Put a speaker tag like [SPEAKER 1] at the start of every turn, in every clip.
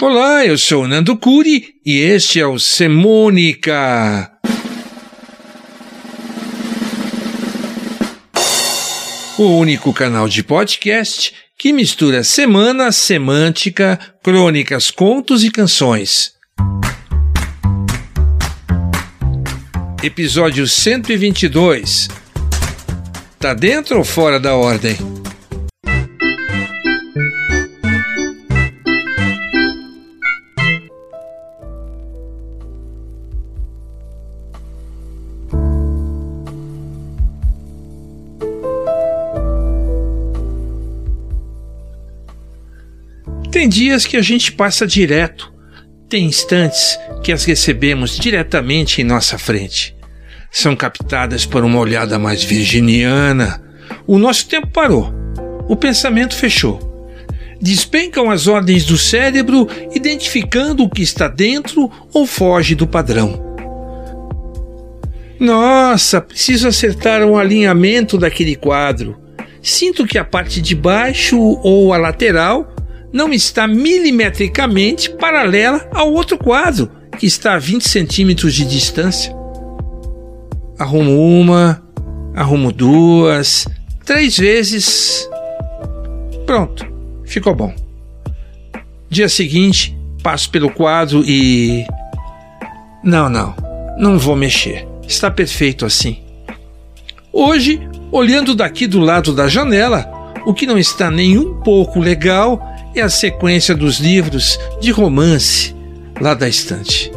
[SPEAKER 1] Olá, eu sou Nando Curi e este é o Semônica. O único canal de podcast que mistura semana, semântica, crônicas, contos e canções. Episódio 122. Tá dentro ou fora da ordem? Tem dias que a gente passa direto, tem instantes que as recebemos diretamente em nossa frente. São captadas por uma olhada mais virginiana. O nosso tempo parou, o pensamento fechou. Despencam as ordens do cérebro, identificando o que está dentro ou foge do padrão. Nossa, preciso acertar um alinhamento daquele quadro. Sinto que a parte de baixo ou a lateral não está milimetricamente paralela ao outro quadro, que está a 20 centímetros de distância. Arrumo uma, arrumo duas, três vezes. Pronto, ficou bom. Dia seguinte, passo pelo quadro e. Não, não, não vou mexer. Está perfeito assim. Hoje, olhando daqui do lado da janela, o que não está nem um pouco legal é a sequência dos livros de romance lá da estante.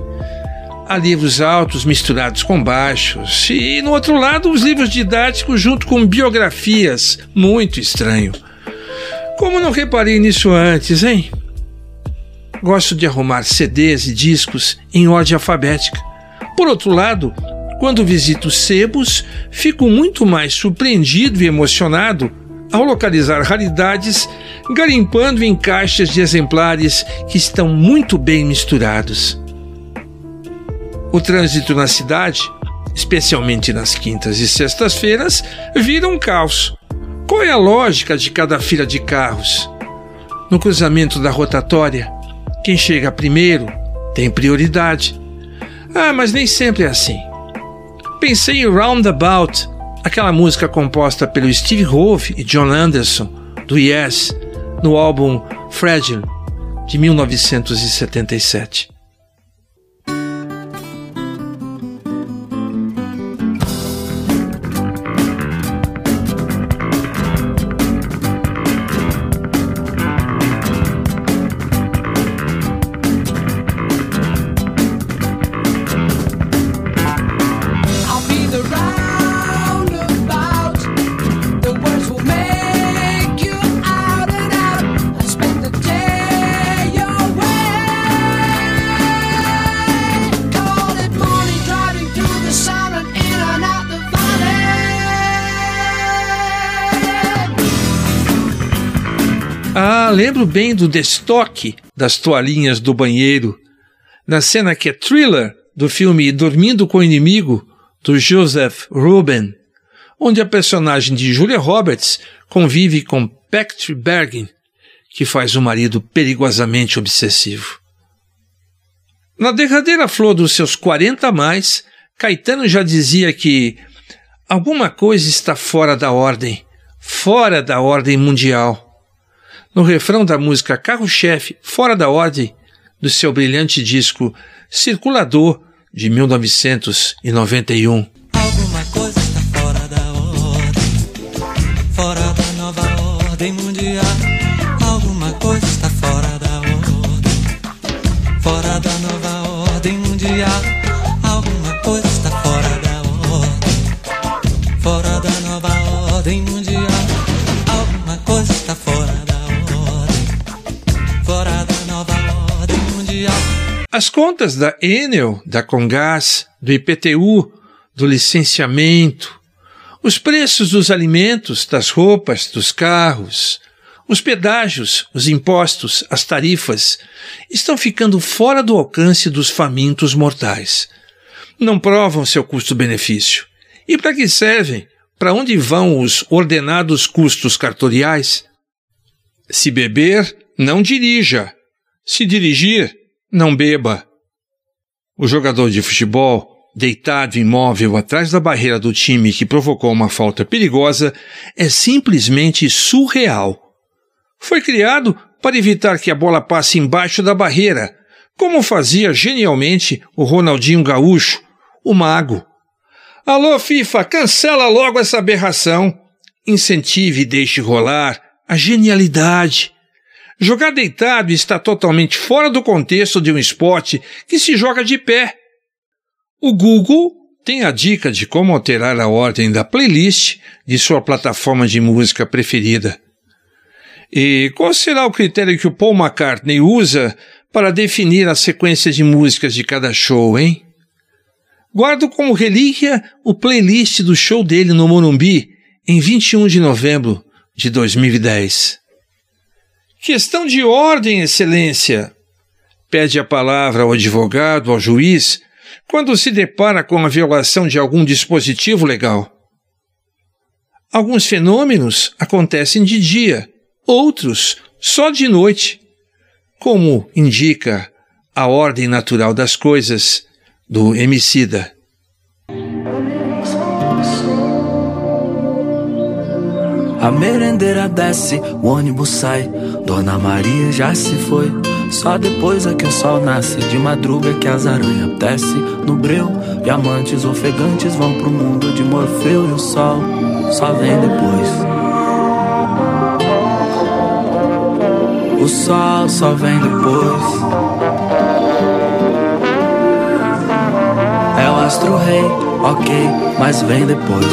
[SPEAKER 1] Há livros altos misturados com baixos, e no outro lado, os livros didáticos junto com biografias. Muito estranho. Como não reparei nisso antes, hein? Gosto de arrumar CDs e discos em ordem alfabética. Por outro lado, quando visito sebos, fico muito mais surpreendido e emocionado ao localizar raridades, garimpando em caixas de exemplares que estão muito bem misturados. O trânsito na cidade, especialmente nas quintas e sextas-feiras, vira um caos. Qual é a lógica de cada fila de carros? No cruzamento da rotatória, quem chega primeiro tem prioridade. Ah, mas nem sempre é assim. Pensei em Roundabout, aquela música composta pelo Steve Howe e John Anderson, do Yes, no álbum Fragile, de 1977. Ah, lembro bem do destoque das toalhinhas do banheiro, na cena que é thriller do filme Dormindo com o Inimigo, do Joseph Ruben, onde a personagem de Julia Roberts convive com Patrick Bergin, que faz um marido perigosamente obsessivo. Na derradeira flor dos seus 40 a mais, Caetano já dizia que alguma coisa está fora da ordem, fora da ordem mundial. No refrão da música Carro-Chefe, Fora da Ordem, do seu brilhante disco Circulador, de 1991.
[SPEAKER 2] Alguma coisa está fora da ordem, fora da nova ordem mundial.
[SPEAKER 1] As contas da Enel, da Congás, do IPTU, do licenciamento, os preços dos alimentos, das roupas, dos carros, os pedágios, os impostos, as tarifas estão ficando fora do alcance dos famintos mortais. Não provam seu custo-benefício. E para que servem? Para onde vão os ordenados custos cartoriais? Se beber, não dirija. Se dirigir, não beba. O jogador de futebol, deitado imóvel atrás da barreira do time que provocou uma falta perigosa, é simplesmente surreal. Foi criado para evitar que a bola passe embaixo da barreira, como fazia genialmente o Ronaldinho Gaúcho, o mago. Alô, FIFA, cancela logo essa aberração. Incentive e deixe rolar a genialidade. Jogar deitado está totalmente fora do contexto de um esporte que se joga de pé. O Google tem a dica de como alterar a ordem da playlist de sua plataforma de música preferida. E qual será o critério que o Paul McCartney usa para definir a sequência de músicas de cada show, hein? Guardo como relíquia o playlist do show dele no Morumbi em 21 de novembro de 2010. Questão de ordem, Excelência. Pede a palavra ao advogado, ao juiz, quando se depara com a violação de algum dispositivo legal. Alguns fenômenos acontecem de dia, outros só de noite, como indica a ordem natural das coisas do Emicida.
[SPEAKER 3] A merendeira desce, o ônibus sai. Dona Maria já se foi. Só depois é que o sol nasce. De madruga que as aranhas desce no breu. Diamantes ofegantes vão pro mundo de Morfeu e o sol só vem depois. O sol só vem depois. É o astro rei, ok, mas vem depois.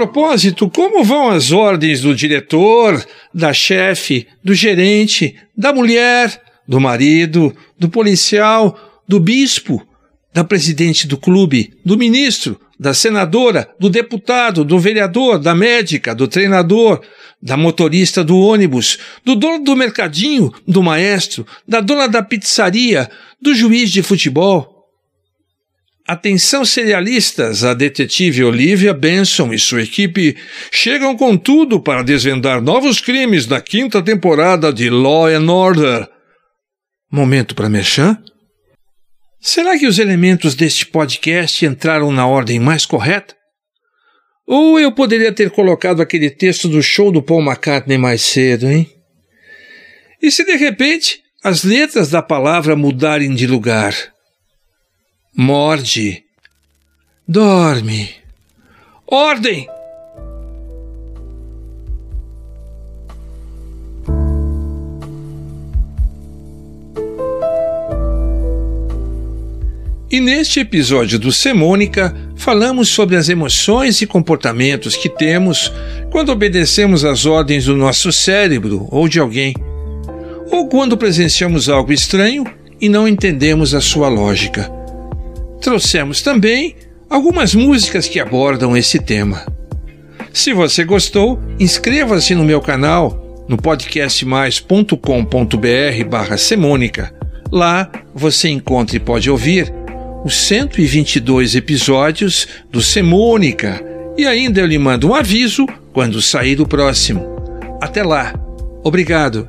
[SPEAKER 1] Propósito, como vão as ordens do diretor, da chefe, do gerente, da mulher, do marido, do policial, do bispo, da presidente do clube, do ministro, da senadora, do deputado, do vereador, da médica, do treinador, da motorista do ônibus, do dono do mercadinho, do maestro, da dona da pizzaria, do juiz de futebol? Atenção serialistas, a detetive Olivia Benson e sua equipe chegam com tudo para desvendar novos crimes na quinta temporada de Law and Order. Momento para mexer? Será que os elementos deste podcast entraram na ordem mais correta? Ou eu poderia ter colocado aquele texto do show do Paul McCartney mais cedo, hein? E se de repente as letras da palavra mudarem de lugar? Morde. Dorme. Ordem! E neste episódio do Semônica, falamos sobre as emoções e comportamentos que temos quando obedecemos às ordens do nosso cérebro ou de alguém, ou quando presenciamos algo estranho e não entendemos a sua lógica. Trouxemos também algumas músicas que abordam esse tema. Se você gostou, inscreva-se no meu canal no podcastmais.com.br barra semônica. Lá você encontra e pode ouvir os 122 episódios do Semônica e ainda eu lhe mando um aviso quando sair o próximo. Até lá. Obrigado.